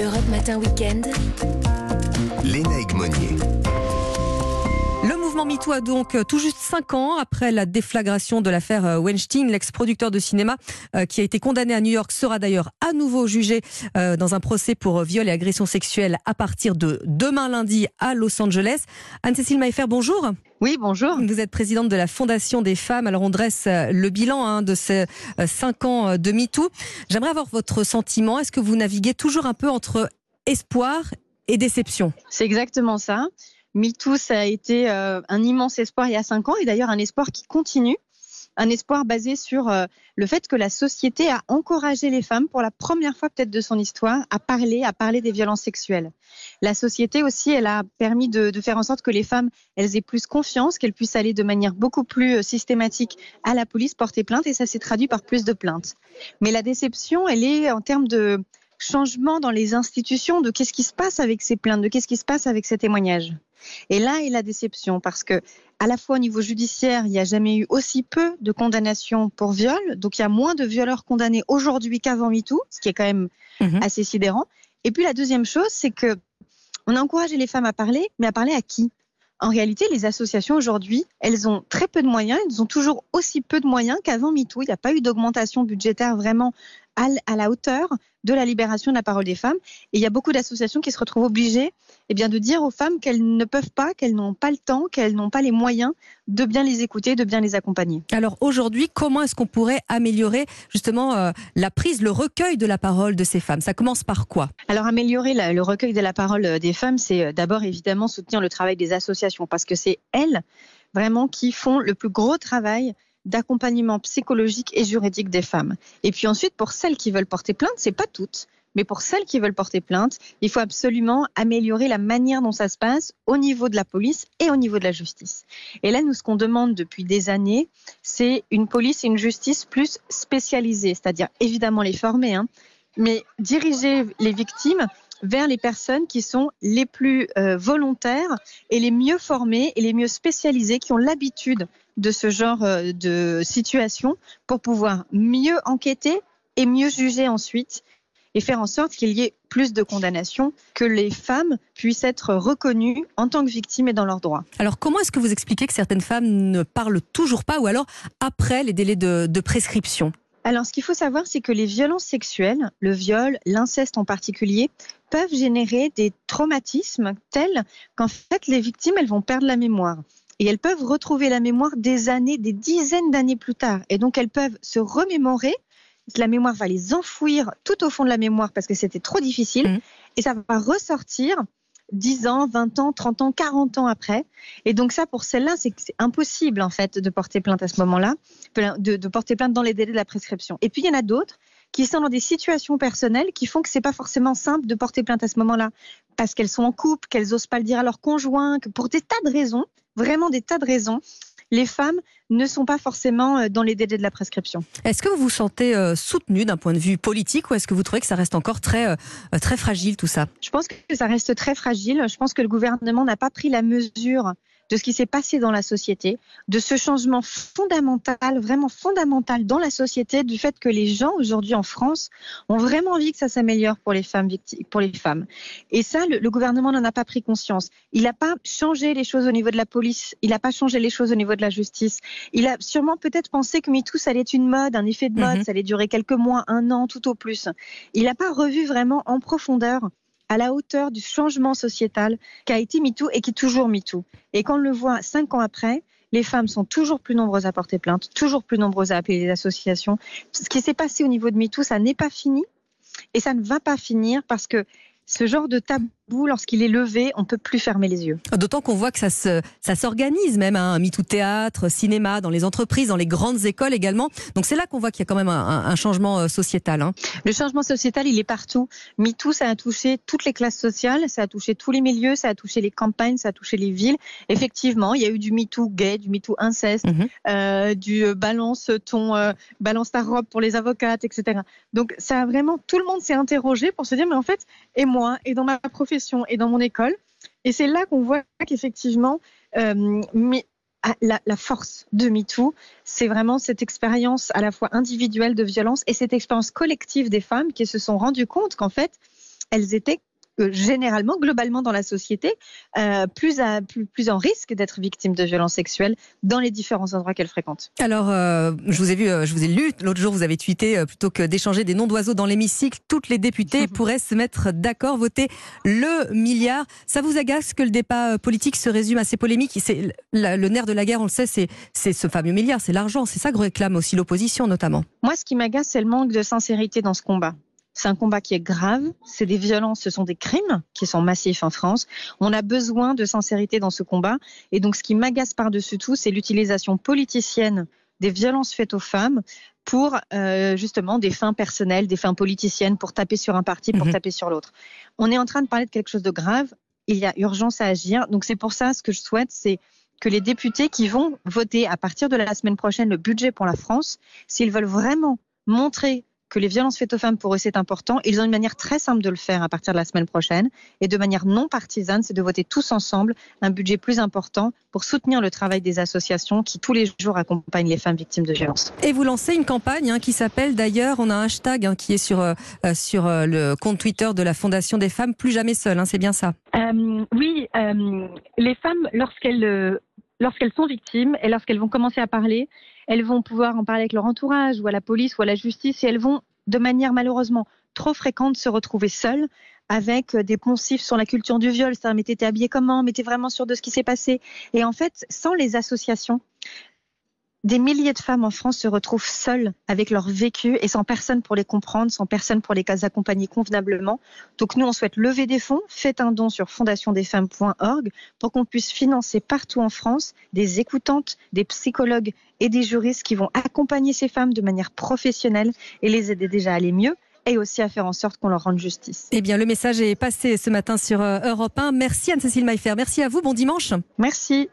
Europe Matin Weekend. Léna Monnier. Le mouvement MeToo a donc euh, tout juste 5 ans après la déflagration de l'affaire euh, Weinstein. L'ex-producteur de cinéma euh, qui a été condamné à New York sera d'ailleurs à nouveau jugé dans un procès pour viol et agression sexuelle à partir de demain lundi à Los Angeles. Anne-Cécile Maillefer, bonjour. Oui, bonjour. Vous êtes présidente de la Fondation des femmes. Alors on dresse le bilan hein, de ces 5 ans de MeToo. J'aimerais avoir votre sentiment. Est-ce que vous naviguez toujours un peu entre espoir et déception? C'est exactement ça. MeToo, ça a été euh, un immense espoir il y a cinq ans et d'ailleurs un espoir qui continue. Un espoir basé sur euh, le fait que la société a encouragé les femmes pour la première fois peut-être de son histoire à parler, à parler des violences sexuelles. La société aussi, elle a permis de, de faire en sorte que les femmes, elles aient plus confiance, qu'elles puissent aller de manière beaucoup plus euh, systématique à la police porter plainte et ça s'est traduit par plus de plaintes. Mais la déception, elle est en termes de changement dans les institutions, de qu'est-ce qui se passe avec ces plaintes, de qu'est-ce qui se passe avec ces témoignages. Et là est la déception parce que à la fois au niveau judiciaire, il n'y a jamais eu aussi peu de condamnations pour viol, donc il y a moins de violeurs condamnés aujourd'hui qu'avant MeToo, ce qui est quand même mhm. assez sidérant. Et puis la deuxième chose, c'est que on a encouragé les femmes à parler, mais à parler à qui? En réalité, les associations aujourd'hui, elles ont très peu de moyens, elles ont toujours aussi peu de moyens qu'avant MeToo. Il n'y a pas eu d'augmentation budgétaire vraiment à, la hauteur de la libération de la parole des femmes. Et il y a beaucoup d'associations qui se retrouvent obligées eh bien, de dire aux femmes qu'elles ne peuvent pas, qu'elles n'ont pas le temps, qu'elles n'ont pas les moyens de bien les écouter, de bien les accompagner. Alors aujourd'hui, comment est-ce qu'on pourrait améliorer justement euh, la prise, le recueil de la parole de ces femmes? Ça commence par quoi? Alors améliorer le recueil de la parole euh, des femmes, c'est euh, d'abord évidemment soutenir le travail des associations parce que c'est elles vraiment qui font le plus gros travail d'accompagnement psychologique et juridique des femmes. Et puis ensuite, pour celles qui veulent porter plainte, c'est pas toutes, mais pour celles qui veulent porter plainte, il faut absolument améliorer la manière dont ça se passe au niveau de la police et au niveau de la justice. Et là, nous, ce qu'on demande depuis des années, c'est une police et une justice plus spécialisées, c'est-à-dire évidemment les former, hein, mais diriger les victimes vers les personnes qui sont les plus euh, volontaires et les mieux formées et les mieux spécialisées, qui ont l'habitude de ce genre euh, de situation pour pouvoir mieux enquêter et mieux juger ensuite et faire en sorte qu'il y ait plus de condamnations, que les femmes puissent être reconnues en tant que victimes et dans leurs droits. Alors comment est-ce que vous expliquez que certaines femmes ne parlent toujours pas ou alors après les délais de, prescription? Alors, ce qu'il faut savoir, c'est que les violences sexuelles, le viol, l'inceste en particulier, peuvent générer des traumatismes tels qu'en fait, les victimes, elles vont perdre la mémoire et elles peuvent retrouver la mémoire des années, des dizaines d'années plus tard. Et donc elles peuvent se remémorer. La mémoire va les enfouir tout au fond de la mémoire parce que c'était trop difficile. Mmh. Et ça va ressortir 10 ans, 20 ans, 30 ans, 40 ans après. Et donc ça, pour celle-là, c'est impossible en fait de porter plainte à ce moment-là, de, de, porter plainte dans les délais de la prescription. Et puis il y en a d'autres qui sont dans des situations personnelles qui font que c'est pas forcément simple de porter plainte à ce moment-là, parce qu'elles sont en couple, qu'elles osent pas le dire à leur conjoint, que pour des tas de raisons, vraiment des tas de raisons, les femmes ne sont pas forcément euh, dans les délais de la prescription. Est-ce que vous vous sentez euh, soutenue d'un point de vue politique ou est-ce que vous trouvez que ça reste encore très, euh, très fragile tout ça? Je pense que ça reste très fragile. Je pense que le gouvernement n'a pas pris la mesure de ce qui s'est passé dans la société, de ce changement fondamental, vraiment fondamental dans la société, du fait que les gens aujourd'hui en France ont vraiment envie que ça s'améliore pour les femmes pour les femmes. Et ça, le, gouvernement n'en a pas pris conscience. Il n'a pas changé les choses au niveau de la police, il n'a pas changé les choses au niveau de la justice. Il a sûrement peut-être pensé que MeToo, ça allait être une mode, un effet de mode, mhm. ça allait durer quelques mois, un an, tout au plus. Il n'a pas revu vraiment en profondeur à la hauteur du changement sociétal qu'a été MeToo et qui est toujours MeToo. Et quand on le voit cinq ans après, les femmes sont toujours plus nombreuses à porter plainte, toujours plus nombreuses à appeler les associations. Ce qui s'est passé au niveau de MeToo, ça n'est pas fini et ça ne va pas finir parce que ce genre de tabou, lorsqu'il est levé, on peut plus fermer les yeux. D'autant qu'on voit que ça se, ça s'organise même, hein, un MeToo théâtre, cinéma, dans les entreprises, dans les grandes écoles également. Donc c'est là qu'on voit qu'il y a quand même un, changement euh, sociétal. Hein. Le changement sociétal, il est partout. MeToo, ça a touché toutes les classes sociales, ça a touché tous les milieux, ça a touché les campagnes, ça a touché les villes. Effectivement, il y a eu du MeToo gay, du MeToo inceste, mhm. euh, du euh, balance ton, balance ta robe pour les avocates, etc. Donc ça a vraiment, tout le monde s'est interrogé pour se dire, mais en fait, et moi et dans ma profession et dans mon école. Et c'est là qu'on voit qu'effectivement, euh, ah, la, la, force de MeToo, c'est vraiment cette expérience à la fois individuelle de violence et cette expérience collective des femmes qui se sont rendues compte qu'en fait, elles étaient généralement, globalement dans la société, euh, plus, à, plus, plus en risque d'être victime de violences sexuelles dans les différents endroits qu'elles fréquentent. Alors, euh, je vous ai vu, euh, je vous ai lu l'autre jour, vous avez tweeté plutôt que d'échanger des noms d'oiseaux dans l'hémicycle, toutes les députées pourraient se mettre d'accord, voter le milliard. Ça vous agace que le débat politique se résume à ces polémiques? C'est le nerf de la guerre, on le sait, c'est ce fameux milliard, c'est l'argent. C'est ça que réclame aussi l'opposition, notamment. Moi, ce qui m'agace, c'est le manque de sincérité dans ce combat. C'est un combat qui est grave, c'est des violences, ce sont des crimes qui sont massifs en France. On a besoin de sincérité dans ce combat. Et donc, ce qui m'agace par-dessus tout, c'est l'utilisation politicienne des violences faites aux femmes pour euh, justement des fins personnelles, des fins politiciennes, pour taper sur un parti, pour mhm. taper sur l'autre. On est en train de parler de quelque chose de grave. Il y a urgence à agir. Donc c'est pour ça ce que je souhaite, c'est que les députés qui vont voter à partir de la semaine prochaine le budget pour la France, s'ils veulent vraiment montrer que les violences faites aux femmes, pour eux, c'est important. Ils ont une manière très simple de le faire à partir de la semaine prochaine. Et de manière non partisane, c'est de voter tous ensemble un budget plus important pour soutenir le travail des associations qui, tous les jours, accompagnent les femmes victimes de violences. Et vous lancez une campagne hein, qui s'appelle d'ailleurs, on a un hashtag hein, qui est sur, euh, euh, sur euh, le compte Twitter de la Fondation des femmes, plus jamais seules, hein, c'est bien ça? Oui, les femmes, lorsqu'elles lorsqu'elles sont victimes et lorsqu'elles vont commencer à parler, elles vont pouvoir en parler avec leur entourage ou à la police ou à la justice et elles vont, de manière malheureusement trop fréquente, se retrouver seules avec des poncifs sur la culture du viol, c'est-à-dire mais t'étais habillé comment, mais t'es vraiment sûr de ce qui s'est passé? Et en fait, sans les associations, des milliers de femmes en France se retrouvent seules avec leur vécu et sans personne pour les comprendre, sans personne pour les accompagner convenablement. Donc nous, on souhaite lever des fonds. Faites un don sur fondationdesfemmes.org pour qu'on puisse financer partout en France des écoutantes, des psychologues et des juristes qui vont accompagner ces femmes de manière professionnelle et les aider déjà à aller mieux et aussi à faire en sorte qu'on leur rende justice. Eh bien, le message est passé ce matin sur euh, Europe 1. Merci Anne-Cécile Maillefer. Merci à vous. Bon dimanche. Merci.